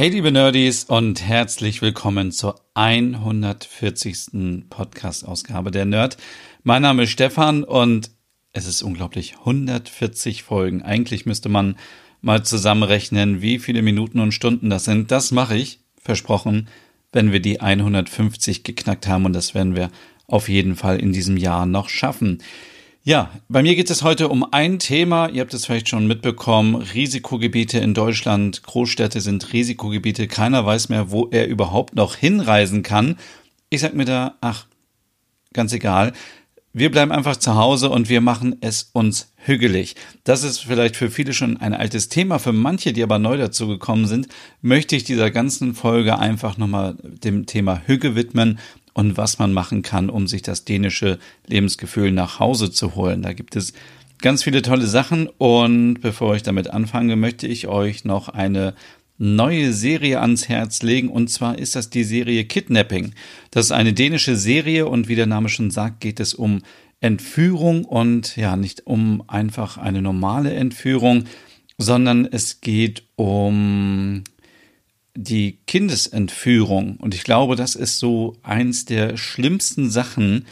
Hey liebe Nerdies und herzlich willkommen zur 140. Podcast-Ausgabe der Nerd. Mein Name ist Stefan und es ist unglaublich 140 Folgen. Eigentlich müsste man mal zusammenrechnen, wie viele Minuten und Stunden das sind. Das mache ich, versprochen, wenn wir die 150 geknackt haben und das werden wir auf jeden Fall in diesem Jahr noch schaffen. Ja, bei mir geht es heute um ein Thema. Ihr habt es vielleicht schon mitbekommen. Risikogebiete in Deutschland. Großstädte sind Risikogebiete. Keiner weiß mehr, wo er überhaupt noch hinreisen kann. Ich sag mir da, ach, ganz egal. Wir bleiben einfach zu Hause und wir machen es uns hügelig. Das ist vielleicht für viele schon ein altes Thema. Für manche, die aber neu dazu gekommen sind, möchte ich dieser ganzen Folge einfach nochmal dem Thema Hüge widmen und was man machen kann, um sich das dänische Lebensgefühl nach Hause zu holen. Da gibt es ganz viele tolle Sachen und bevor ich damit anfange, möchte ich euch noch eine neue Serie ans Herz legen und zwar ist das die Serie Kidnapping. Das ist eine dänische Serie und wie der Name schon sagt, geht es um Entführung und ja, nicht um einfach eine normale Entführung, sondern es geht um die Kindesentführung. Und ich glaube, das ist so eins der schlimmsten Sachen,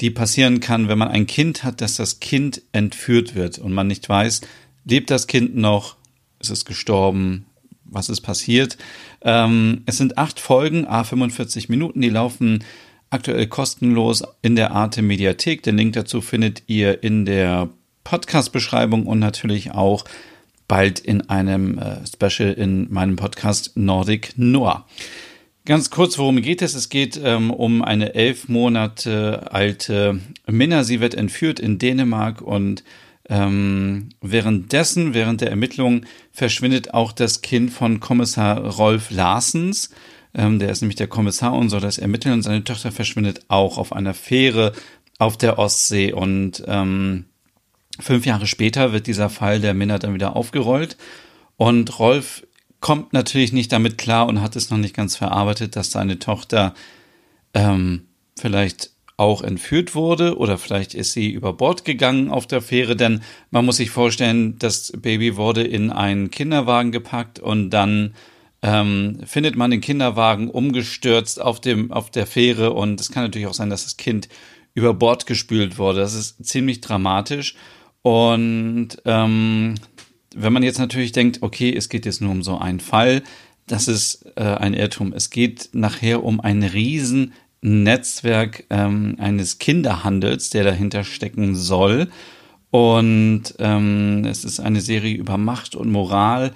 die passieren kann, wenn man ein Kind hat, dass das Kind entführt wird und man nicht weiß, lebt das Kind noch, ist es gestorben, was ist passiert. Ähm, es sind acht Folgen, a 45 Minuten, die laufen aktuell kostenlos in der Arte Mediathek. Den Link dazu findet ihr in der Podcast-Beschreibung und natürlich auch bald in einem äh, Special in meinem Podcast Nordic Noir. Ganz kurz, worum geht es? Es geht ähm, um eine elf Monate alte Minna. Sie wird entführt in Dänemark und ähm, währenddessen, während der Ermittlungen, verschwindet auch das Kind von Kommissar Rolf Larsens. Ähm, der ist nämlich der Kommissar und soll das ermitteln und seine Tochter verschwindet auch auf einer Fähre auf der Ostsee und ähm, Fünf Jahre später wird dieser Fall der Minna dann wieder aufgerollt. Und Rolf kommt natürlich nicht damit klar und hat es noch nicht ganz verarbeitet, dass seine Tochter ähm, vielleicht auch entführt wurde oder vielleicht ist sie über Bord gegangen auf der Fähre, denn man muss sich vorstellen, das Baby wurde in einen Kinderwagen gepackt und dann ähm, findet man den Kinderwagen umgestürzt auf dem auf der Fähre. Und es kann natürlich auch sein, dass das Kind über Bord gespült wurde. Das ist ziemlich dramatisch und ähm, wenn man jetzt natürlich denkt, okay, es geht jetzt nur um so einen Fall, das ist äh, ein Irrtum. Es geht nachher um ein riesen Netzwerk ähm, eines Kinderhandels, der dahinter stecken soll. Und ähm, es ist eine Serie über Macht und Moral.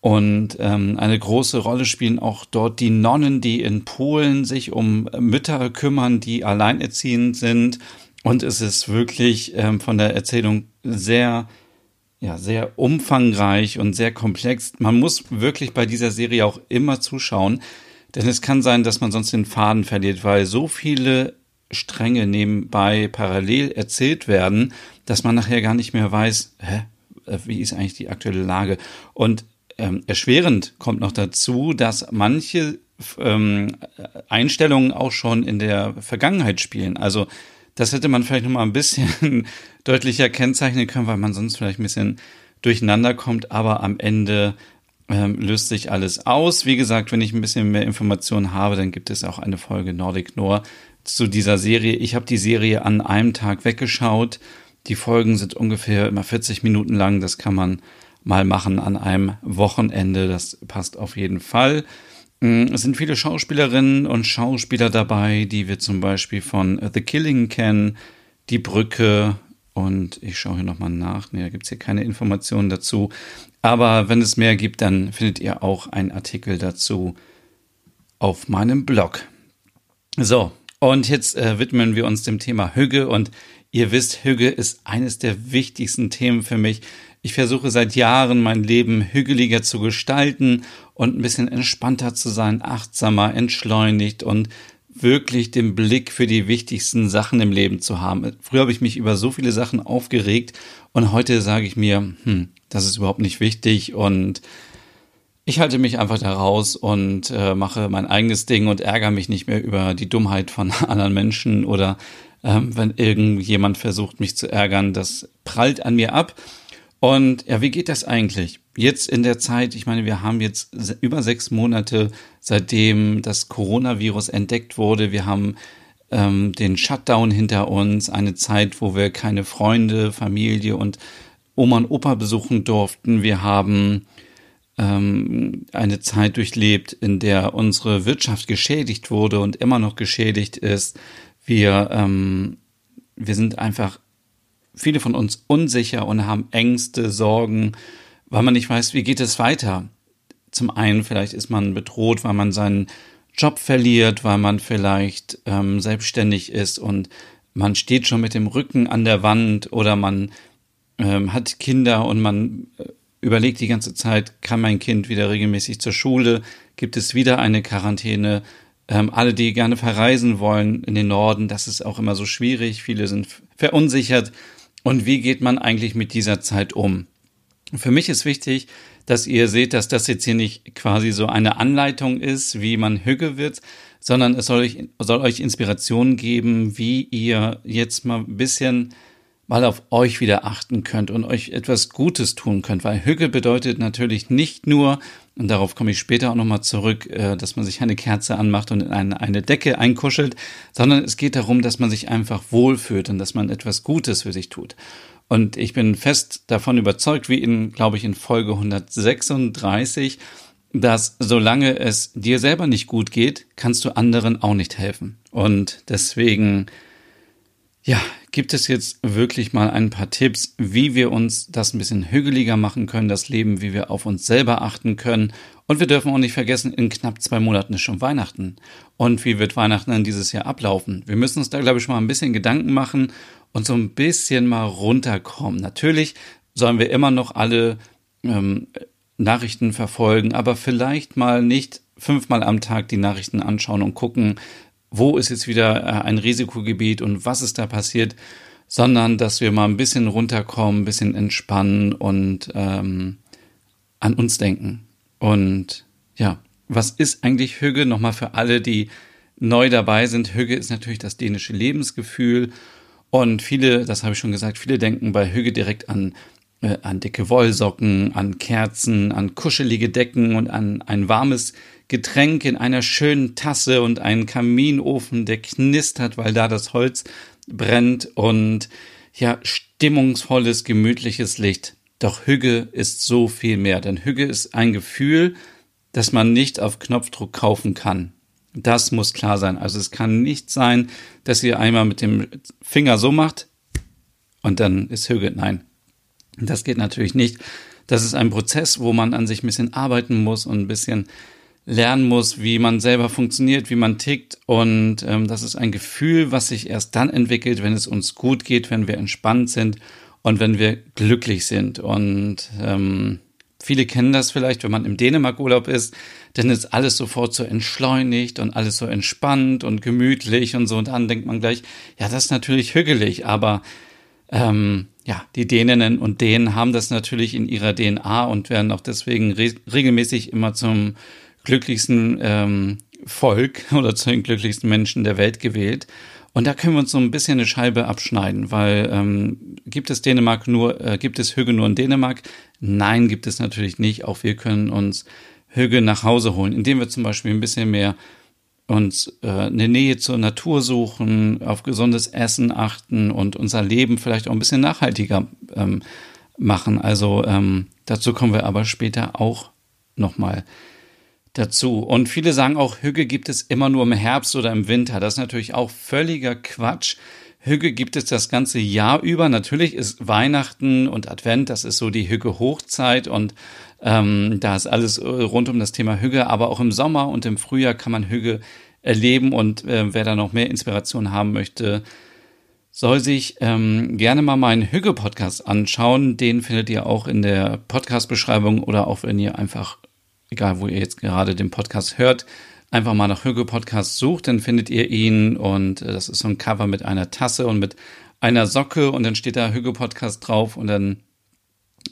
Und ähm, eine große Rolle spielen auch dort die Nonnen, die in Polen sich um Mütter kümmern, die alleinerziehend sind und es ist wirklich ähm, von der Erzählung sehr, ja, sehr umfangreich und sehr komplex. Man muss wirklich bei dieser Serie auch immer zuschauen, denn es kann sein, dass man sonst den Faden verliert, weil so viele Stränge nebenbei parallel erzählt werden, dass man nachher gar nicht mehr weiß, hä, äh, wie ist eigentlich die aktuelle Lage. Und ähm, erschwerend kommt noch dazu, dass manche ähm, Einstellungen auch schon in der Vergangenheit spielen. Also das hätte man vielleicht noch mal ein bisschen deutlicher kennzeichnen können, weil man sonst vielleicht ein bisschen durcheinander kommt. Aber am Ende ähm, löst sich alles aus. Wie gesagt, wenn ich ein bisschen mehr Informationen habe, dann gibt es auch eine Folge Nordic Noir zu dieser Serie. Ich habe die Serie an einem Tag weggeschaut. Die Folgen sind ungefähr immer 40 Minuten lang. Das kann man mal machen an einem Wochenende. Das passt auf jeden Fall. Mm, es sind viele Schauspielerinnen und Schauspieler dabei, die wir zum Beispiel von The Killing kennen, Die Brücke und ich schaue hier nochmal nach. Nee, da gibt es hier keine Informationen dazu. Aber wenn es mehr gibt, dann findet ihr auch einen Artikel dazu auf meinem Blog. So, und jetzt äh, widmen wir uns dem Thema Hüge und ihr wisst, Hüge ist eines der wichtigsten Themen für mich. Ich versuche seit Jahren mein Leben hügeliger zu gestalten und ein bisschen entspannter zu sein, achtsamer, entschleunigt und wirklich den Blick für die wichtigsten Sachen im Leben zu haben. Früher habe ich mich über so viele Sachen aufgeregt und heute sage ich mir, hm, das ist überhaupt nicht wichtig und ich halte mich einfach da raus und äh, mache mein eigenes Ding und ärgere mich nicht mehr über die Dummheit von anderen Menschen oder ähm, wenn irgendjemand versucht, mich zu ärgern. Das prallt an mir ab. Und ja, wie geht das eigentlich? Jetzt in der Zeit, ich meine, wir haben jetzt über sechs Monate, seitdem das Coronavirus entdeckt wurde. Wir haben ähm, den Shutdown hinter uns, eine Zeit, wo wir keine Freunde, Familie und Oma und Opa besuchen durften. Wir haben ähm, eine Zeit durchlebt, in der unsere Wirtschaft geschädigt wurde und immer noch geschädigt ist. Wir, ähm, wir sind einfach viele von uns unsicher und haben Ängste, Sorgen, weil man nicht weiß, wie geht es weiter. Zum einen vielleicht ist man bedroht, weil man seinen Job verliert, weil man vielleicht ähm, selbstständig ist und man steht schon mit dem Rücken an der Wand oder man ähm, hat Kinder und man äh, überlegt die ganze Zeit, kann mein Kind wieder regelmäßig zur Schule? Gibt es wieder eine Quarantäne? Ähm, alle, die gerne verreisen wollen in den Norden, das ist auch immer so schwierig. Viele sind verunsichert. Und wie geht man eigentlich mit dieser Zeit um? Für mich ist wichtig, dass ihr seht, dass das jetzt hier nicht quasi so eine Anleitung ist, wie man Hügge wird, sondern es soll euch, soll euch Inspiration geben, wie ihr jetzt mal ein bisschen mal auf euch wieder achten könnt und euch etwas Gutes tun könnt, weil Hügge bedeutet natürlich nicht nur, und darauf komme ich später auch nochmal zurück, äh, dass man sich eine Kerze anmacht und in eine, eine Decke einkuschelt, sondern es geht darum, dass man sich einfach wohlfühlt und dass man etwas Gutes für sich tut. Und ich bin fest davon überzeugt, wie in, glaube ich, in Folge 136, dass solange es dir selber nicht gut geht, kannst du anderen auch nicht helfen. Und deswegen, ja, gibt es jetzt wirklich mal ein paar Tipps, wie wir uns das ein bisschen hügeliger machen können, das Leben, wie wir auf uns selber achten können. Und wir dürfen auch nicht vergessen, in knapp zwei Monaten ist schon Weihnachten. Und wie wird Weihnachten dann dieses Jahr ablaufen? Wir müssen uns da, glaube ich, mal ein bisschen Gedanken machen und so ein bisschen mal runterkommen. Natürlich sollen wir immer noch alle ähm, Nachrichten verfolgen, aber vielleicht mal nicht fünfmal am Tag die Nachrichten anschauen und gucken, wo ist jetzt wieder äh, ein Risikogebiet und was ist da passiert, sondern dass wir mal ein bisschen runterkommen, ein bisschen entspannen und ähm, an uns denken. Und ja, was ist eigentlich Hügge? Nochmal für alle, die neu dabei sind. Hügge ist natürlich das dänische Lebensgefühl. Und viele, das habe ich schon gesagt, viele denken bei Hügge direkt an, äh, an dicke Wollsocken, an Kerzen, an kuschelige Decken und an ein warmes Getränk in einer schönen Tasse und einen Kaminofen, der knistert, weil da das Holz brennt und ja, stimmungsvolles, gemütliches Licht. Doch Hügge ist so viel mehr, denn Hügge ist ein Gefühl, das man nicht auf Knopfdruck kaufen kann. Das muss klar sein. Also es kann nicht sein, dass ihr einmal mit dem Finger so macht und dann ist Hügge. Nein, das geht natürlich nicht. Das ist ein Prozess, wo man an sich ein bisschen arbeiten muss und ein bisschen lernen muss, wie man selber funktioniert, wie man tickt. Und ähm, das ist ein Gefühl, was sich erst dann entwickelt, wenn es uns gut geht, wenn wir entspannt sind und wenn wir glücklich sind. Und ähm, viele kennen das vielleicht, wenn man im Dänemark-Urlaub ist, dann ist alles sofort so entschleunigt und alles so entspannt und gemütlich und so. Und dann denkt man gleich, ja, das ist natürlich hügelig, aber ähm, ja, die Däninnen und Dänen haben das natürlich in ihrer DNA und werden auch deswegen re regelmäßig immer zum glücklichsten ähm, Volk oder zu den glücklichsten Menschen der Welt gewählt. Und da können wir uns so ein bisschen eine Scheibe abschneiden, weil ähm, gibt es Dänemark nur, äh, gibt es Hüge nur in Dänemark? Nein, gibt es natürlich nicht. Auch wir können uns Hüge nach Hause holen, indem wir zum Beispiel ein bisschen mehr uns äh, eine Nähe zur Natur suchen, auf gesundes Essen achten und unser Leben vielleicht auch ein bisschen nachhaltiger ähm, machen. Also ähm, dazu kommen wir aber später auch nochmal dazu. Und viele sagen auch, Hügge gibt es immer nur im Herbst oder im Winter. Das ist natürlich auch völliger Quatsch. Hügge gibt es das ganze Jahr über. Natürlich ist Weihnachten und Advent, das ist so die Hügge-Hochzeit und ähm, da ist alles äh, rund um das Thema Hügge. Aber auch im Sommer und im Frühjahr kann man Hügge erleben und äh, wer da noch mehr Inspiration haben möchte, soll sich ähm, gerne mal meinen Hügge-Podcast anschauen. Den findet ihr auch in der Podcast-Beschreibung oder auch wenn ihr einfach egal wo ihr jetzt gerade den Podcast hört, einfach mal nach Hüge Podcast sucht, dann findet ihr ihn und äh, das ist so ein Cover mit einer Tasse und mit einer Socke und dann steht da Hüge Podcast drauf und dann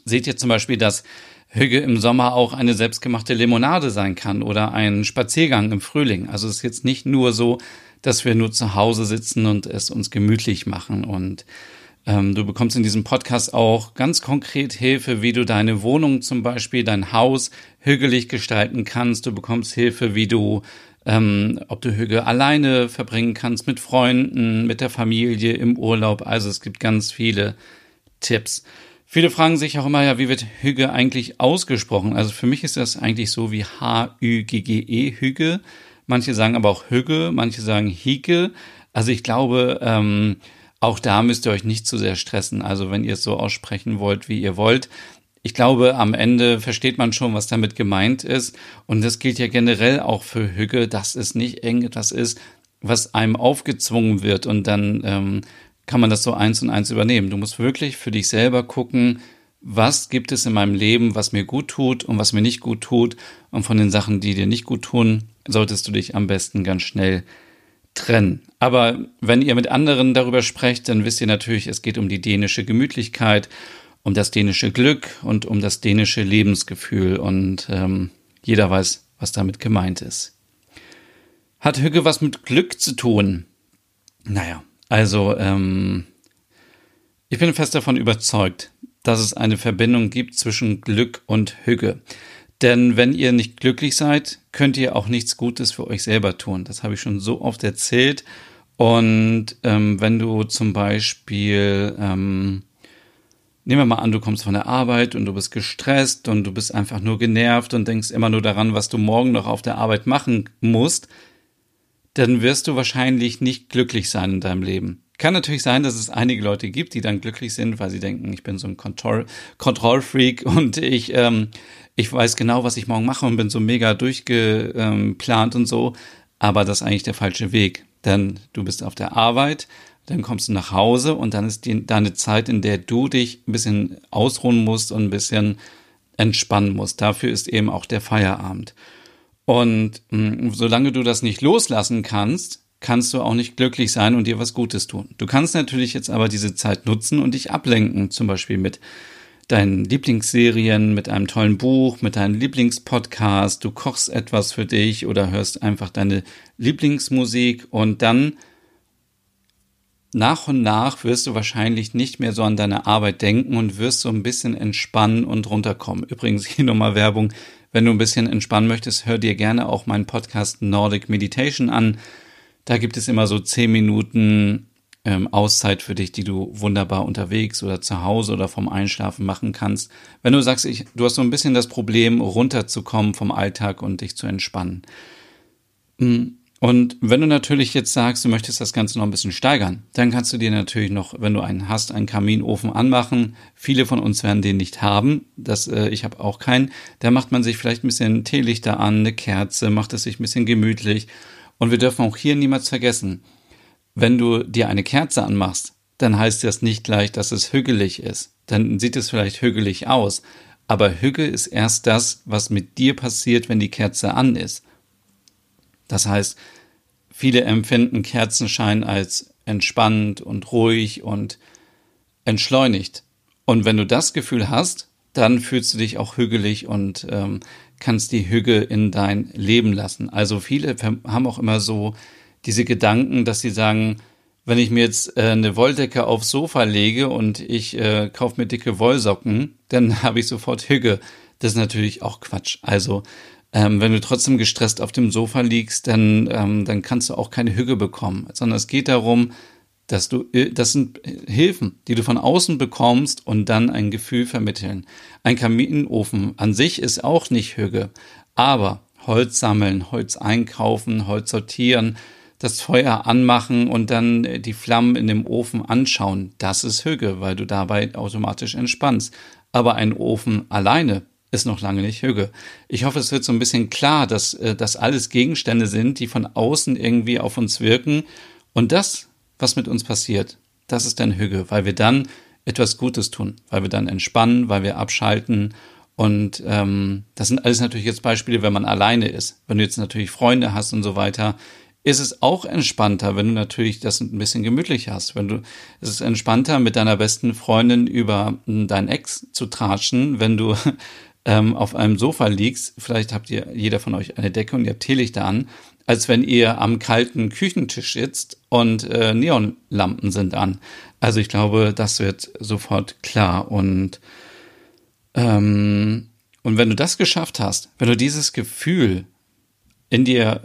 seht ihr zum Beispiel, dass Hüge im Sommer auch eine selbstgemachte Limonade sein kann oder ein Spaziergang im Frühling. Also es ist jetzt nicht nur so, dass wir nur zu Hause sitzen und es uns gemütlich machen und ähm, du bekommst in diesem Podcast auch ganz konkret Hilfe, wie du deine Wohnung zum Beispiel, dein Haus hügelig gestalten kannst. Du bekommst Hilfe, wie du, ähm, ob du Hüge alleine verbringen kannst, mit Freunden, mit der Familie, im Urlaub. Also es gibt ganz viele Tipps. Viele fragen sich auch immer, ja, wie wird Hüge eigentlich ausgesprochen? Also für mich ist das eigentlich so wie H-Ü-G-G-E, Hüge. Manche sagen aber auch Hüge, manche sagen Hike. Also ich glaube, ähm, auch da müsst ihr euch nicht zu sehr stressen. Also wenn ihr es so aussprechen wollt, wie ihr wollt. Ich glaube, am Ende versteht man schon, was damit gemeint ist. Und das gilt ja generell auch für Hüge, dass es nicht irgendetwas ist, was einem aufgezwungen wird und dann ähm, kann man das so eins und eins übernehmen. Du musst wirklich für dich selber gucken, was gibt es in meinem Leben, was mir gut tut und was mir nicht gut tut. Und von den Sachen, die dir nicht gut tun, solltest du dich am besten ganz schnell trennen. Aber wenn ihr mit anderen darüber sprecht, dann wisst ihr natürlich, es geht um die dänische Gemütlichkeit, um das dänische Glück und um das dänische Lebensgefühl. Und ähm, jeder weiß, was damit gemeint ist. Hat Hügge was mit Glück zu tun? Naja, also ähm, ich bin fest davon überzeugt, dass es eine Verbindung gibt zwischen Glück und Hügge. Denn wenn ihr nicht glücklich seid, könnt ihr auch nichts Gutes für euch selber tun. Das habe ich schon so oft erzählt. Und ähm, wenn du zum Beispiel, ähm, nehmen wir mal an, du kommst von der Arbeit und du bist gestresst und du bist einfach nur genervt und denkst immer nur daran, was du morgen noch auf der Arbeit machen musst, dann wirst du wahrscheinlich nicht glücklich sein in deinem Leben. Kann natürlich sein, dass es einige Leute gibt, die dann glücklich sind, weil sie denken, ich bin so ein Kontroll Kontrollfreak und ich, ähm, ich weiß genau, was ich morgen mache und bin so mega durchgeplant und so. Aber das ist eigentlich der falsche Weg. Denn du bist auf der Arbeit, dann kommst du nach Hause und dann ist die, deine Zeit, in der du dich ein bisschen ausruhen musst und ein bisschen entspannen musst. Dafür ist eben auch der Feierabend. Und mh, hm, solange du das nicht loslassen kannst, kannst du auch nicht glücklich sein und dir was Gutes tun. Du kannst natürlich jetzt aber diese Zeit nutzen und dich ablenken, zum Beispiel mit deinen Lieblingsserien, mit einem tollen Buch, mit deinem Lieblingspodcast, du kochst etwas für dich oder hörst einfach deine Lieblingsmusik und dann nach und nach wirst du wahrscheinlich nicht mehr so an deine Arbeit denken und wirst so ein bisschen entspannen und runterkommen. Übrigens hier nochmal Werbung. Wenn du ein bisschen entspannen möchtest, hör dir gerne auch meinen Podcast Nordic Meditation an. Da gibt es immer so zehn Minuten ähm, Auszeit für dich, die du wunderbar unterwegs oder zu Hause oder vom Einschlafen machen kannst. Wenn du sagst, ich, du hast so ein bisschen das Problem, runterzukommen vom Alltag und dich zu entspannen. Mm, und wenn du natürlich jetzt sagst, du möchtest das Ganze noch ein bisschen steigern, dann kannst du dir natürlich noch, wenn du einen hast, einen Kaminofen anmachen. Viele von uns werden den nicht haben. Das, äh, ich habe auch keinen. Da macht man sich vielleicht ein bisschen Teelichter an, eine Kerze, macht es sich ein bisschen gemütlich. Und wir dürfen auch hier niemals vergessen, wenn du dir eine Kerze anmachst, dann heißt das nicht gleich, dass es hügelig ist. Dann sieht es vielleicht hügelig aus. Aber Hügge ist erst das, was mit dir passiert, wenn die Kerze an ist. Das heißt, viele empfinden Kerzenschein als entspannt und ruhig und entschleunigt. Und wenn du das Gefühl hast, dann fühlst du dich auch hügelig und ähm, kannst die Hüge in dein Leben lassen. Also viele haben auch immer so diese Gedanken, dass sie sagen, wenn ich mir jetzt äh, eine Wolldecke aufs Sofa lege und ich äh, kaufe mir dicke Wollsocken, dann habe ich sofort Hüge. Das ist natürlich auch Quatsch. Also ähm, wenn du trotzdem gestresst auf dem Sofa liegst, dann, ähm, dann kannst du auch keine Hüge bekommen, sondern es geht darum, dass du, äh, das sind Hilfen, die du von außen bekommst und dann ein Gefühl vermitteln. Ein Kaminofen an sich ist auch nicht Hüge, aber Holz sammeln, Holz einkaufen, Holz sortieren, das Feuer anmachen und dann die Flammen in dem Ofen anschauen, das ist Hüge, weil du dabei automatisch entspannst. Aber ein Ofen alleine ist noch lange nicht Hüge. Ich hoffe, es wird so ein bisschen klar, dass äh, das alles Gegenstände sind, die von außen irgendwie auf uns wirken. Und das, was mit uns passiert, das ist dann Hüge, weil wir dann etwas Gutes tun, weil wir dann entspannen, weil wir abschalten Und ähm, das sind alles natürlich jetzt Beispiele, wenn man alleine ist. Wenn du jetzt natürlich Freunde hast und so weiter, ist es auch entspannter, wenn du natürlich das ein bisschen gemütlich hast. Wenn du, es ist entspannter, mit deiner besten Freundin über dein Ex zu tratschen, wenn du ähm, auf einem Sofa liegst. Vielleicht habt ihr jeder von euch eine Decke und ihr habt Teelichter an, als wenn ihr am kalten Küchentisch sitzt und äh, Neonlampen sind an. Also ich glaube, das wird sofort klar und ähm, und wenn du das geschafft hast, wenn du dieses Gefühl in dir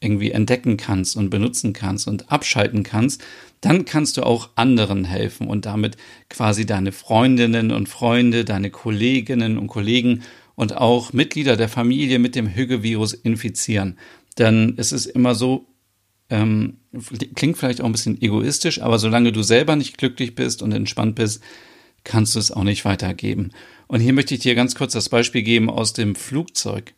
irgendwie entdecken kannst und benutzen kannst und abschalten kannst, dann kannst du auch anderen helfen und damit quasi deine Freundinnen und Freunde, deine Kolleginnen und Kollegen und auch Mitglieder der Familie mit dem Hügge-Virus infizieren. Denn es ist immer so, ähm, klingt vielleicht auch ein bisschen egoistisch, aber solange du selber nicht glücklich bist und entspannt bist, kannst du es auch nicht weitergeben. Und hier möchte ich dir ganz kurz das Beispiel geben aus dem Flugzeug.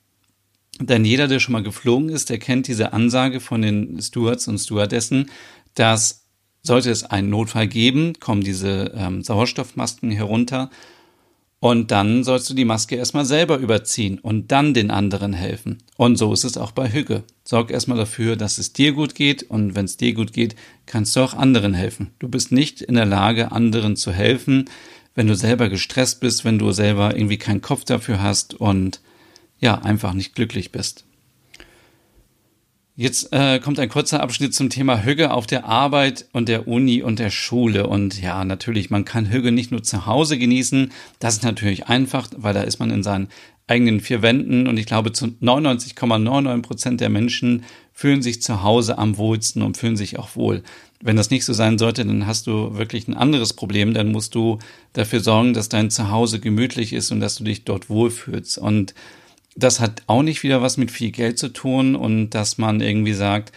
Denn jeder, der schon mal geflogen ist, der kennt diese Ansage von den Stewards und Stewardessen, dass sollte es einen Notfall geben, kommen diese ähm, Sauerstoffmasken herunter und dann sollst du die Maske erstmal selber überziehen und dann den anderen helfen. Und so ist es auch bei Hügge. Sorg erstmal dafür, dass es dir gut geht und wenn es dir gut geht, kannst du auch anderen helfen. Du bist nicht in der Lage, anderen zu helfen, wenn du selber gestresst bist, wenn du selber irgendwie keinen Kopf dafür hast und ja, einfach nicht glücklich bist. Jetzt äh, kommt ein kurzer Abschnitt zum Thema Hüge auf der Arbeit und der Uni und der Schule. Und ja, natürlich, man kann Hüge nicht nur zu Hause genießen. Das ist natürlich einfach, weil da ist man in seinen eigenen vier Wänden. Und ich glaube, zu 99,99 Prozent der Menschen fühlen sich zu Hause am wohlsten und fühlen sich auch wohl. Wenn das nicht so sein sollte, dann hast du wirklich ein anderes Problem. Dann musst du dafür sorgen, dass dein Zuhause gemütlich ist und dass du dich dort wohlfühlst. Und das hat auch nicht wieder was mit viel Geld zu tun und dass man irgendwie sagt,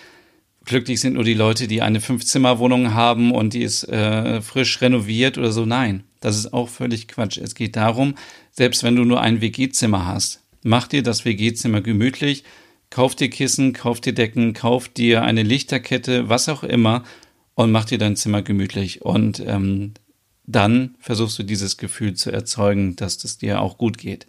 glücklich sind nur die Leute, die eine Fünfzimmerwohnung haben und die ist äh, frisch renoviert oder so. Nein, das ist auch völlig Quatsch. Es geht darum, selbst wenn du nur ein WG-Zimmer hast, mach dir das WG-Zimmer gemütlich, kauf dir Kissen, kauf dir Decken, kauf dir eine Lichterkette, was auch immer und mach dir dein Zimmer gemütlich. Und ähm, dann versuchst du dieses Gefühl zu erzeugen, dass es dir auch gut geht.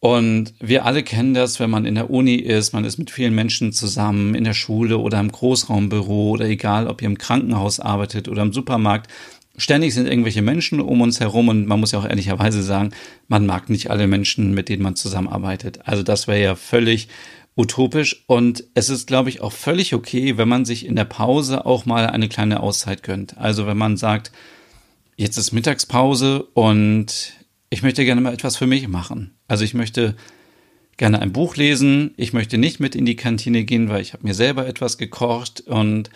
Und wir alle kennen das, wenn man in der Uni ist, man ist mit vielen Menschen zusammen, in der Schule oder im Großraumbüro oder egal, ob ihr im Krankenhaus arbeitet oder im Supermarkt. Ständig sind irgendwelche Menschen um uns herum und man muss ja auch ehrlicherweise sagen, man mag nicht alle Menschen, mit denen man zusammenarbeitet. Also das wäre ja völlig utopisch und es ist, glaube ich, auch völlig okay, wenn man sich in der Pause auch mal eine kleine Auszeit gönnt. Also wenn man sagt, jetzt ist Mittagspause und ich möchte gerne mal etwas für mich machen. Also ich möchte gerne ein Buch lesen. Ich möchte nicht mit in die Kantine gehen, weil ich habe mir selber etwas gekocht und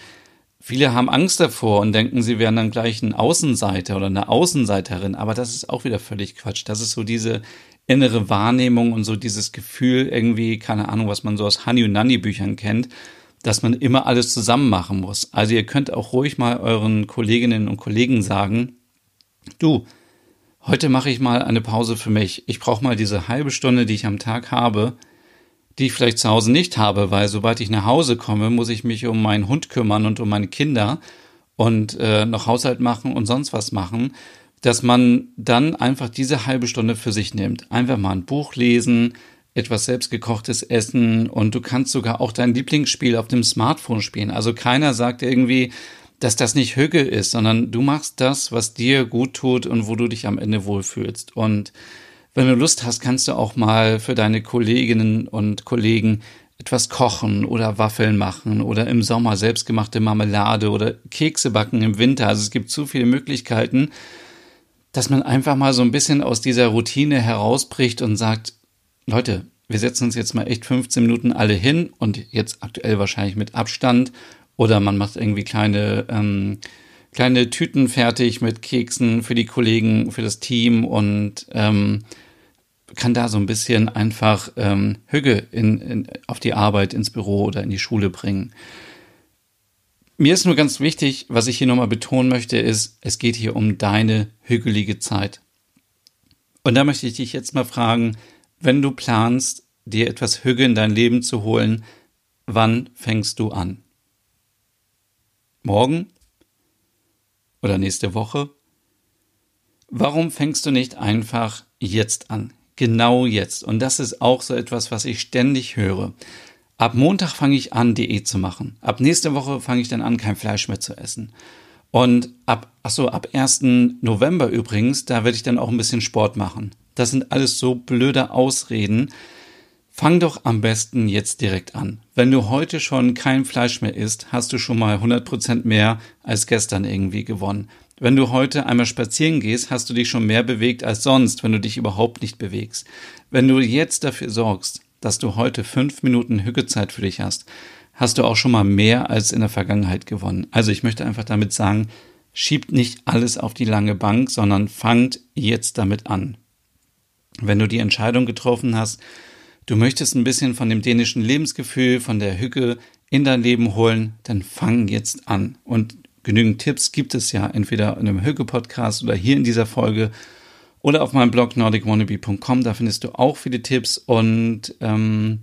viele haben Angst davor und denken, sie wären dann gleich ein Außenseiter oder eine Außenseiterin. Aber das ist auch wieder völlig Quatsch. Das ist so diese innere Wahrnehmung und so dieses Gefühl irgendwie, keine Ahnung, was man so aus Honey und Nanny Büchern kennt, dass man immer alles zusammen machen muss. Also ihr könnt auch ruhig mal euren Kolleginnen und Kollegen sagen, du, heute mache ich mal eine Pause für mich. Ich brauche mal diese halbe Stunde, die ich am Tag habe, die ich vielleicht zu Hause nicht habe, weil sobald ich nach Hause komme, muss ich mich um meinen Hund kümmern und um meine Kinder und äh, noch Haushalt machen und sonst was machen, dass man dann einfach diese halbe Stunde für sich nimmt. Einfach mal ein Buch lesen, etwas selbstgekochtes essen und du kannst sogar auch dein Lieblingsspiel auf dem Smartphone spielen. Also keiner sagt irgendwie, dass das nicht Hüge ist, sondern du machst das, was dir gut tut und wo du dich am Ende wohlfühlst. Und wenn du Lust hast, kannst du auch mal für deine Kolleginnen und Kollegen etwas kochen oder Waffeln machen oder im Sommer selbstgemachte Marmelade oder Kekse backen im Winter. Also es gibt zu viele Möglichkeiten, dass man einfach mal so ein bisschen aus dieser Routine herausbricht und sagt, Leute, wir setzen uns jetzt mal echt 15 Minuten alle hin und jetzt aktuell wahrscheinlich mit Abstand oder man macht irgendwie kleine, ähm, kleine Tüten fertig mit Keksen für die Kollegen, für das Team und ähm, kann da so ein bisschen einfach ähm, Hüge in, in, auf die Arbeit, ins Büro oder in die Schule bringen. Mir ist nur ganz wichtig, was ich hier nochmal betonen möchte, ist, es geht hier um deine hügelige Zeit. Und da möchte ich dich jetzt mal fragen, wenn du planst, dir etwas Hüge in dein Leben zu holen, wann fängst du an? Morgen? Oder nächste Woche? Warum fängst du nicht einfach jetzt an? genau jetzt. Und das ist auch so etwas, was ich ständig höre. Ab Montag fange ich an, Diät zu machen. Ab nächste Woche fange ich dann an, kein Fleisch mehr zu essen. Und ab, ach so, ab 1. November übrigens, da werde ich dann auch ein bisschen Sport machen. Das sind alles so blöde Ausreden. Fang doch am besten jetzt direkt an. Wenn du heute schon kein Fleisch mehr isst, hast du schon mal 100% mehr als gestern irgendwie gewonnen. Wenn du heute einmal spazieren gehst, hast du dich schon mehr bewegt als sonst, wenn du dich überhaupt nicht bewegst. Wenn du jetzt dafür sorgst, dass du heute fünf Minuten Hückezeit für dich hast, hast du auch schon mal mehr als in der Vergangenheit gewonnen. Also ich möchte einfach damit sagen, schiebt nicht alles auf die lange Bank, sondern fangt jetzt damit an. Wenn du die Entscheidung getroffen hast, du möchtest ein bisschen von dem dänischen Lebensgefühl, von der Hücke in dein Leben holen, dann fang jetzt an. Und genügend Tipps gibt es ja entweder in einem Hücke-Podcast oder hier in dieser Folge oder auf meinem Blog nordicwannabe.com. Da findest du auch viele Tipps und ähm,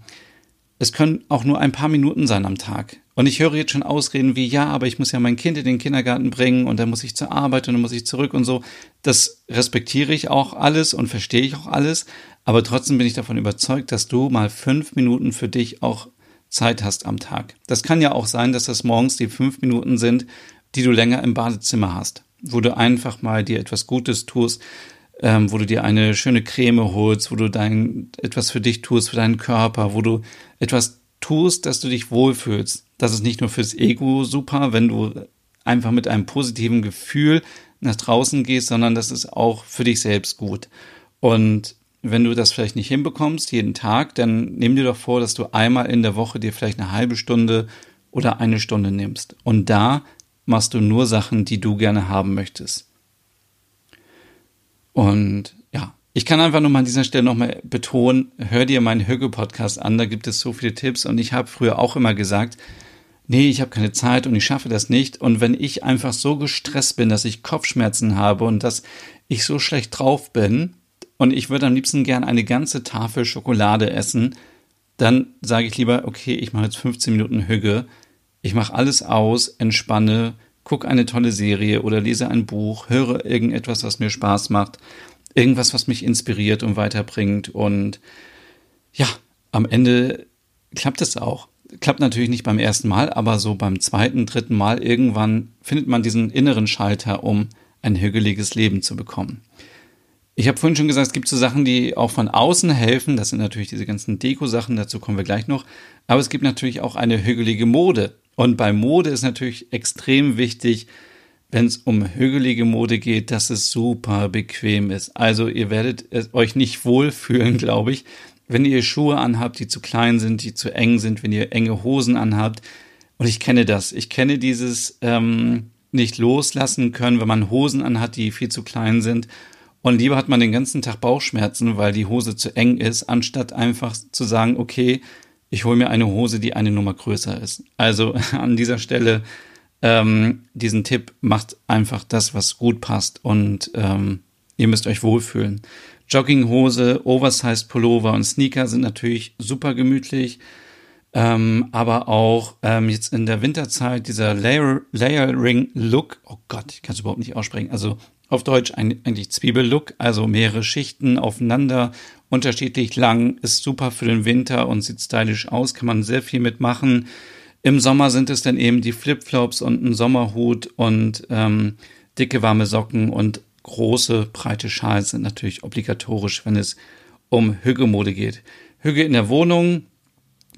es können auch nur ein paar Minuten sein am Tag. Und ich höre jetzt schon Ausreden wie, ja, aber ich muss ja mein Kind in den Kindergarten bringen und dann muss ich zur Arbeit und dann muss ich zurück und so. Das respektiere ich auch alles und verstehe ich auch alles. Aber trotzdem bin ich davon überzeugt, dass du mal fünf Minuten für dich auch Zeit hast am Tag. Das kann ja auch sein, dass das morgens die fünf Minuten sind, die du länger im Badezimmer hast, wo du einfach mal dir etwas Gutes tust, ähm, wo du dir eine schöne Creme holst, wo du dein etwas für dich tust, für deinen Körper, wo du etwas tust, dass du dich wohlfühlst. Das ist nicht nur fürs Ego super, wenn du einfach mit einem positiven Gefühl nach draußen gehst, sondern das ist auch für dich selbst gut. Und wenn du das vielleicht nicht hinbekommst, jeden Tag, dann nimm dir doch vor, dass du einmal in der Woche dir vielleicht eine halbe Stunde oder eine Stunde nimmst. Und da machst du nur Sachen, die du gerne haben möchtest. Und ja, ich kann einfach nur mal an dieser Stelle nochmal betonen, hör dir meinen Höge-Podcast an, da gibt es so viele Tipps und ich habe früher auch immer gesagt, nee, ich habe keine Zeit und ich schaffe das nicht. Und wenn ich einfach so gestresst bin, dass ich Kopfschmerzen habe und dass ich so schlecht drauf bin und ich würde am liebsten gern eine ganze Tafel Schokolade essen, dann sage ich lieber, okay, ich mache jetzt 15 Minuten Hüge, ich mache alles aus, entspanne, guck eine tolle Serie oder lese ein Buch, höre irgendetwas, was mir Spaß macht, irgendwas, was mich inspiriert und weiterbringt. Und ja, am Ende klappt es auch. Klappt natürlich nicht beim ersten Mal, aber so beim zweiten, dritten Mal irgendwann findet man diesen inneren Schalter, um ein hügeliges Leben zu bekommen. Ich habe vorhin schon gesagt, es gibt so Sachen, die auch von außen helfen. Das sind natürlich diese ganzen Deko-Sachen, dazu kommen wir gleich noch. Aber es gibt natürlich auch eine hügelige Mode. Und bei Mode ist natürlich extrem wichtig, wenn es um hügelige Mode geht, dass es super bequem ist. Also ihr werdet euch nicht wohlfühlen, glaube ich, wenn ihr Schuhe anhabt, die zu klein sind, die zu eng sind, wenn ihr enge Hosen anhabt. Und ich kenne das. Ich kenne dieses ähm, nicht loslassen können, wenn man Hosen anhat, die viel zu klein sind. Und lieber hat man den ganzen Tag Bauchschmerzen, weil die Hose zu eng ist, anstatt einfach zu sagen, okay, ich hole mir eine Hose, die eine Nummer größer ist. Also an dieser Stelle ähm, diesen Tipp, macht einfach das, was gut passt und ähm, ihr müsst euch wohlfühlen. Jogginghose, Oversized Pullover und Sneaker sind natürlich super gemütlich, ähm, aber auch ähm, jetzt in der Winterzeit dieser Layer Layering Look, oh Gott, ich kann es überhaupt nicht aussprechen, also auf Deutsch eigentlich Zwiebellook, also mehrere Schichten aufeinander, unterschiedlich lang, ist super für den Winter und sieht stylisch aus, kann man sehr viel mitmachen. Im Sommer sind es dann eben die Flipflops und ein Sommerhut und ähm, dicke warme Socken und große breite Schals sind natürlich obligatorisch, wenn es um Hüggemode geht. Hüge in der Wohnung,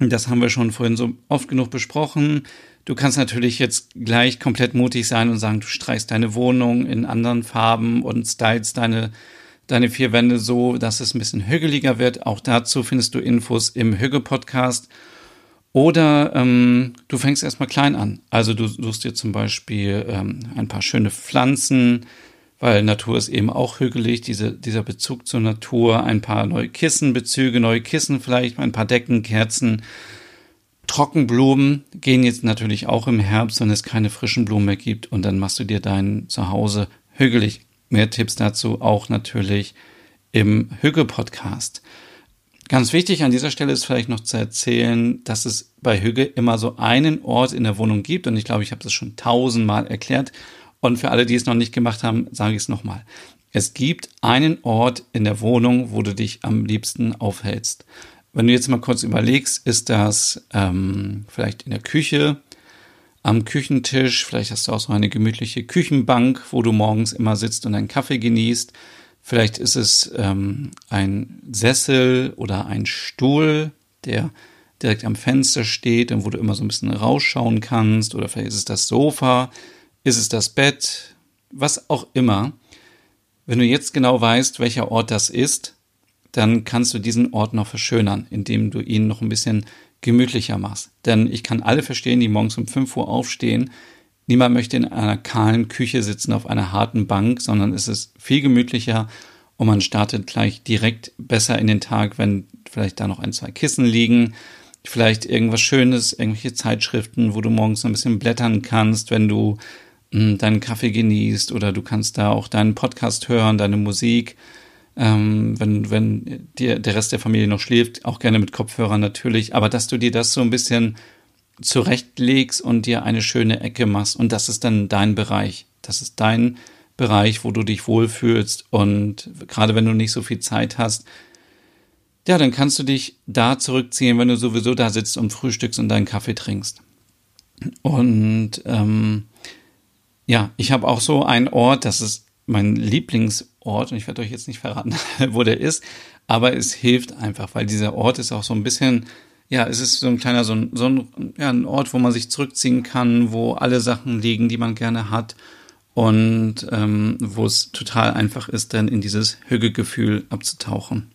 das haben wir schon vorhin so oft genug besprochen. Du kannst natürlich jetzt gleich komplett mutig sein und sagen, du streichst deine Wohnung in anderen Farben und stylst deine, deine vier Wände so, dass es ein bisschen hügeliger wird. Auch dazu findest du Infos im Hügge-Podcast. Oder ähm, du fängst erstmal klein an. Also du suchst dir zum Beispiel ähm, ein paar schöne Pflanzen, weil Natur ist eben auch hügelig, diese, dieser Bezug zur Natur, ein paar neue Kissenbezüge, neue Kissen vielleicht, ein paar Decken, Kerzen, Trockenblumen gehen jetzt natürlich auch im Herbst, wenn es keine frischen Blumen mehr gibt. Und dann machst du dir dein Zuhause hügelig. Mehr Tipps dazu auch natürlich im Hügge-Podcast. Ganz wichtig an dieser Stelle ist vielleicht noch zu erzählen, dass es bei Hügge immer so einen Ort in der Wohnung gibt. Und ich glaube, ich habe das schon tausendmal erklärt. Und für alle, die es noch nicht gemacht haben, sage ich es nochmal. Es gibt einen Ort in der Wohnung, wo du dich am liebsten aufhältst. Wenn du jetzt mal kurz überlegst, ist das ähm, vielleicht in der Küche, am Küchentisch, vielleicht hast du auch so eine gemütliche Küchenbank, wo du morgens immer sitzt und einen Kaffee genießt. Vielleicht ist es ähm, ein Sessel oder ein Stuhl, der direkt am Fenster steht und wo du immer so ein bisschen rausschauen kannst. Oder vielleicht ist es das Sofa, ist es das Bett, was auch immer. Wenn du jetzt genau weißt, welcher Ort das ist, dann kannst du diesen Ort noch verschönern, indem du ihn noch ein bisschen gemütlicher machst. Denn ich kann alle verstehen, die morgens um 5 Uhr aufstehen. Niemand möchte in einer kahlen Küche sitzen auf einer harten Bank, sondern es ist viel gemütlicher und man startet gleich direkt besser in den Tag, wenn vielleicht da noch ein, zwei Kissen liegen, vielleicht irgendwas Schönes, irgendwelche Zeitschriften, wo du morgens ein bisschen blättern kannst, wenn du deinen Kaffee genießt oder du kannst da auch deinen Podcast hören, deine Musik ähm, wenn, wenn dir der Rest der Familie noch schläft, auch gerne mit Kopfhörern natürlich, aber dass du dir das so ein bisschen zurechtlegst und dir eine schöne Ecke machst und das ist dann dein Bereich. Das ist dein Bereich, wo du dich wohlfühlst und gerade wenn du nicht so viel Zeit hast, ja, dann kannst du dich da zurückziehen, wenn du sowieso da sitzt und frühstückst und deinen Kaffee trinkst. Und ähm, ja, ich habe auch so einen Ort, das ist mein Lieblingsort und ich werde euch jetzt nicht verraten, wo der ist, aber es hilft einfach, weil dieser Ort ist auch so ein bisschen, ja, es ist so ein kleiner, so ein, so ein, ja, ein Ort, wo man sich zurückziehen kann, wo alle Sachen liegen, die man gerne hat und ähm, wo es total einfach ist, dann in dieses Hügegefühl abzutauchen.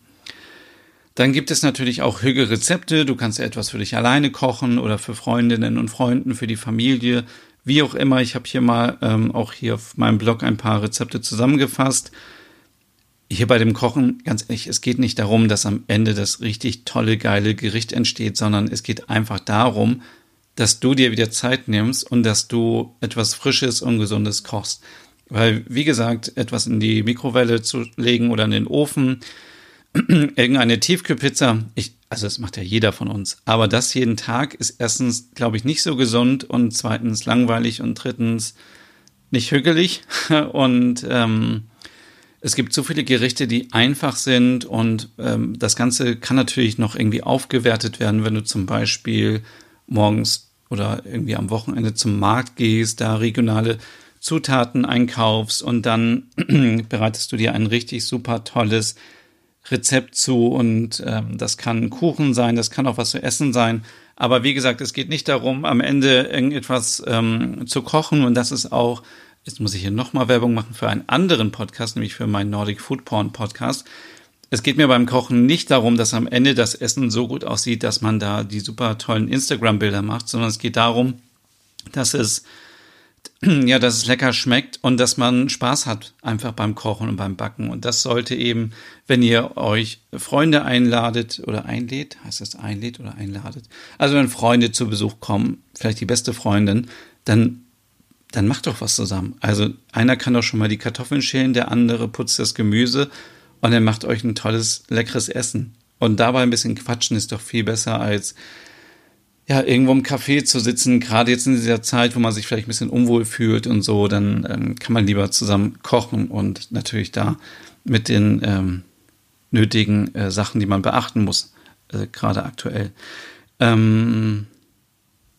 Dann gibt es natürlich auch Hüge-Rezepte. Du kannst etwas für dich alleine kochen oder für Freundinnen und Freunden, für die Familie. Wie auch immer, ich habe hier mal ähm, auch hier auf meinem Blog ein paar Rezepte zusammengefasst. Hier bei dem Kochen, ganz ehrlich, es geht nicht darum, dass am Ende das richtig tolle, geile Gericht entsteht, sondern es geht einfach darum, dass du dir wieder Zeit nimmst und dass du etwas Frisches und Gesundes kochst. Weil, wie gesagt, etwas in die Mikrowelle zu legen oder in den Ofen, irgendeine Tiefkühlpizza, ich, also das macht ja jeder von uns, aber das jeden Tag ist erstens, glaube ich, nicht so gesund und zweitens langweilig und drittens nicht hügelig. Und ähm, es gibt so viele Gerichte, die einfach sind und ähm, das Ganze kann natürlich noch irgendwie aufgewertet werden, wenn du zum Beispiel morgens oder irgendwie am Wochenende zum Markt gehst, da regionale Zutaten einkaufst und dann bereitest du dir ein richtig super tolles Rezept zu und ähm, das kann Kuchen sein, das kann auch was zu essen sein. Aber wie gesagt, es geht nicht darum, am Ende irgendetwas ähm, zu kochen und das ist auch, jetzt muss ich hier nochmal Werbung machen für einen anderen Podcast, nämlich für meinen Nordic Food Porn Podcast. Es geht mir beim Kochen nicht darum, dass am Ende das Essen so gut aussieht, dass man da die super tollen Instagram-Bilder macht, sondern es geht darum, dass es ja, dass es lecker schmeckt und dass man Spaß hat einfach beim Kochen und beim Backen. Und das sollte eben, wenn ihr euch Freunde einladet oder einlädt, heißt das einlädt oder einladet? Also wenn Freunde zu Besuch kommen, vielleicht die beste Freundin, dann dann macht doch was zusammen. Also einer kann doch schon mal die Kartoffeln schälen, der andere putzt das Gemüse und er macht euch ein tolles, leckeres Essen. Und dabei ein bisschen quatschen ist doch viel besser als ja, irgendwo im Café zu sitzen, gerade jetzt in dieser Zeit, wo man sich vielleicht ein bisschen unwohl fühlt und so, dann ähm, kann man lieber zusammen kochen und natürlich da mit den ähm, nötigen äh, Sachen, die man beachten muss, äh, gerade aktuell. Ähm,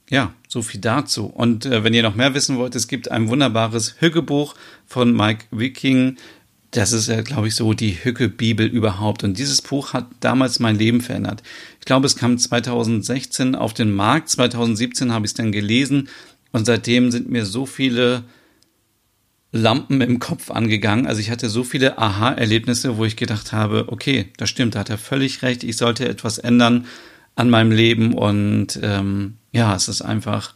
ja, so viel dazu. Und äh, wenn ihr noch mehr wissen wollt, es gibt ein wunderbares Hüggebuch von Mike Wiking, das ist ja, glaube ich, so die Hücke-Bibel überhaupt. Und dieses Buch hat damals mein Leben verändert. Ich glaube, es kam 2016 auf den Markt. 2017 habe ich es dann gelesen. Und seitdem sind mir so viele Lampen im Kopf angegangen. Also ich hatte so viele Aha-Erlebnisse, wo ich gedacht habe, okay, das stimmt, da hat er völlig recht. Ich sollte etwas ändern an meinem Leben. Und ähm, ja, es ist einfach,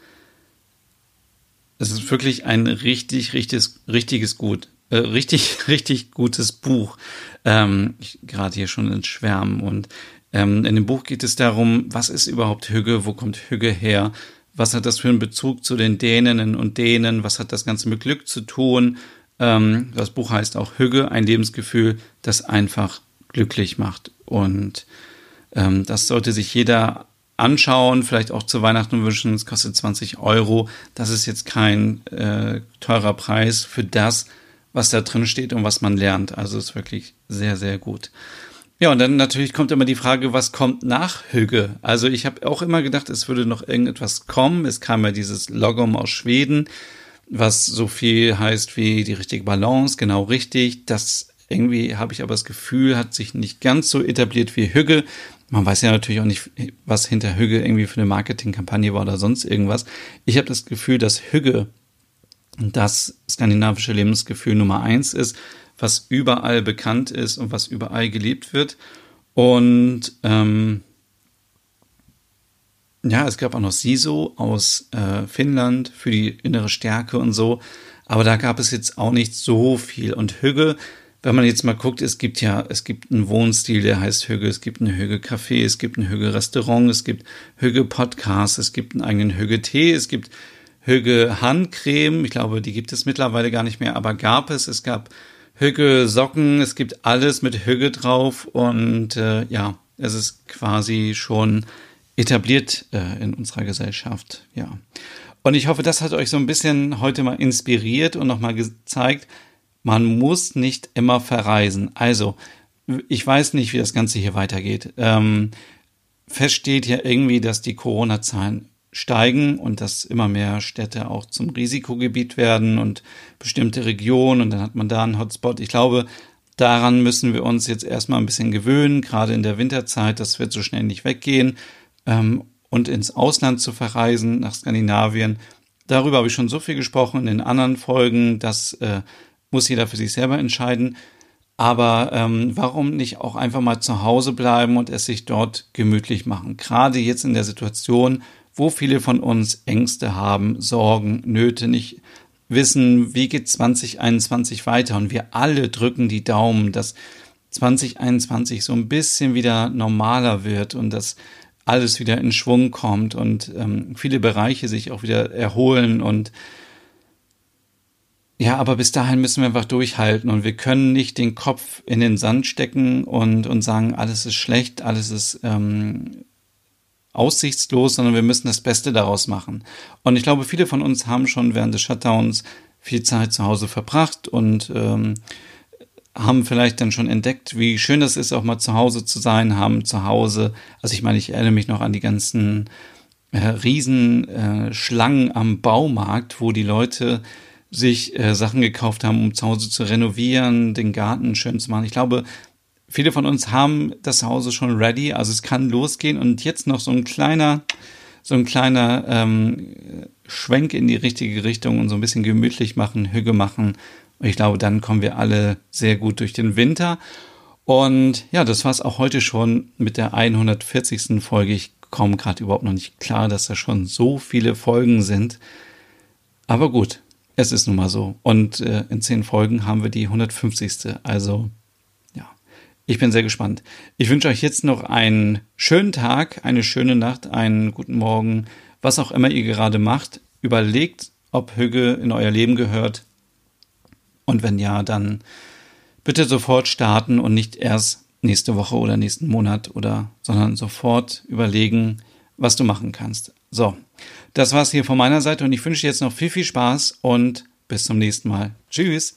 es ist wirklich ein richtig, richtiges, richtiges Gut äh, richtig, richtig gutes Buch. Ähm, Gerade hier schon ins Schwärmen. Und ähm, in dem Buch geht es darum, was ist überhaupt Hügge, wo kommt Hügge her? Was hat das für einen Bezug zu den Däninnen und Dänen? Was hat das Ganze mit Glück zu tun? Ähm, das Buch heißt auch Hügge, ein Lebensgefühl, das einfach glücklich macht. Und ähm, das sollte sich jeder anschauen, vielleicht auch zu Weihnachten wünschen. Es kostet 20 Euro. Das ist jetzt kein äh, teurer Preis für das, was da drin steht und was man lernt. Also ist wirklich sehr, sehr gut. Ja, und dann natürlich kommt immer die Frage, was kommt nach Hügge? Also ich habe auch immer gedacht, es würde noch irgendetwas kommen. Es kam ja dieses Logom aus Schweden, was so viel heißt wie die richtige Balance, genau richtig. Das irgendwie habe ich aber das Gefühl, hat sich nicht ganz so etabliert wie Hügge. Man weiß ja natürlich auch nicht, was hinter Hügge irgendwie für eine Marketingkampagne war oder sonst irgendwas. Ich habe das Gefühl, dass Hügge das skandinavische Lebensgefühl Nummer eins ist, was überall bekannt ist und was überall geliebt wird. Und ähm, ja, es gab auch noch Siso aus äh, Finnland für die innere Stärke und so. Aber da gab es jetzt auch nicht so viel. Und Hügge wenn man jetzt mal guckt, es gibt ja, es gibt einen Wohnstil, der heißt Hügge, es gibt einen Hügge Café, es gibt ein Hügge Restaurant, es gibt Hügge Podcast, es gibt einen eigenen Hügge Tee, es gibt Hügge Handcreme, ich glaube, die gibt es mittlerweile gar nicht mehr, aber gab es, es gab Hügge Socken, es gibt alles mit Hügge drauf und äh, ja, es ist quasi schon etabliert äh, in unserer Gesellschaft, ja. Und ich hoffe, das hat euch so ein bisschen heute mal inspiriert und nochmal gezeigt, man muss nicht immer verreisen. Also, ich weiß nicht, wie das Ganze hier weitergeht. Ähm, fest steht ja irgendwie, dass die Corona-Zahlen steigen und dass immer mehr Städte auch zum Risikogebiet werden und bestimmte Regionen und dann hat man da einen Hotspot. Ich glaube, daran müssen wir uns jetzt erstmal ein bisschen gewöhnen, gerade in der Winterzeit, das wird so schnell nicht weggehen. Ähm, und ins Ausland zu verreisen, nach Skandinavien, darüber habe ich schon so viel gesprochen in den anderen Folgen, dass äh, muss jeder für sich selber entscheiden. Aber ähm, warum nicht auch einfach mal zu Hause bleiben und es sich dort gemütlich machen? Gerade jetzt in der Situation, wo viele von uns Ängste haben, Sorgen, Nöte, nicht wissen, wie geht 2021 weiter. Und wir alle drücken die Daumen, dass 2021 so ein bisschen wieder normaler wird und dass alles wieder in Schwung kommt und ähm, viele Bereiche sich auch wieder erholen und ja, aber bis dahin müssen wir einfach durchhalten und wir können nicht den Kopf in den Sand stecken und, und sagen, alles ist schlecht, alles ist ähm, aussichtslos, sondern wir müssen das Beste daraus machen. Und ich glaube, viele von uns haben schon während des Shutdowns viel Zeit zu Hause verbracht und ähm, haben vielleicht dann schon entdeckt, wie schön das ist, auch mal zu Hause zu sein, haben zu Hause, also ich meine, ich erinnere mich noch an die ganzen äh, Riesenschlangen äh, am Baumarkt, wo die Leute sich äh, Sachen gekauft haben, um zu Hause zu renovieren, den Garten schön zu machen. Ich glaube, viele von uns haben das Zuhause schon ready, also es kann losgehen und jetzt noch so ein kleiner, so ein kleiner ähm, Schwenk in die richtige Richtung und so ein bisschen gemütlich machen, Hüge machen. Und ich glaube, dann kommen wir alle sehr gut durch den Winter. Und ja, das war es auch heute schon mit der 140. Folge. Ich komme gerade überhaupt noch nicht klar, dass da schon so viele Folgen sind. Aber gut, es ist nun mal so. Und äh, in zehn Folgen haben wir die 150. Also, ich bin sehr gespannt. Ich wünsche euch jetzt noch einen schönen Tag, eine schöne Nacht, einen guten Morgen, was auch immer ihr gerade macht. Überlegt, ob Hüge in euer Leben gehört. Und wenn ja, dann bitte sofort starten und nicht erst nächste Woche oder nächsten Monat oder, sondern sofort überlegen, was du machen kannst. So, das war's hier von meiner Seite und ich wünsche dir jetzt noch viel, viel Spaß und bis zum nächsten Mal. Tschüss.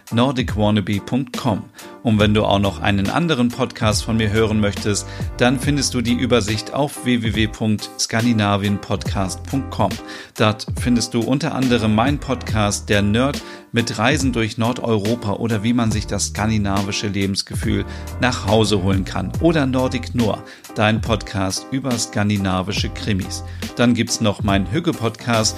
www.nordicwannabe.com. Und wenn du auch noch einen anderen Podcast von mir hören möchtest, dann findest du die Übersicht auf www.skandinavienpodcast.com. Dort findest du unter anderem meinen Podcast Der Nerd mit Reisen durch Nordeuropa oder wie man sich das skandinavische Lebensgefühl nach Hause holen kann oder Nordic Noir, dein Podcast über skandinavische Krimis. Dann gibt's noch meinen Hügge-Podcast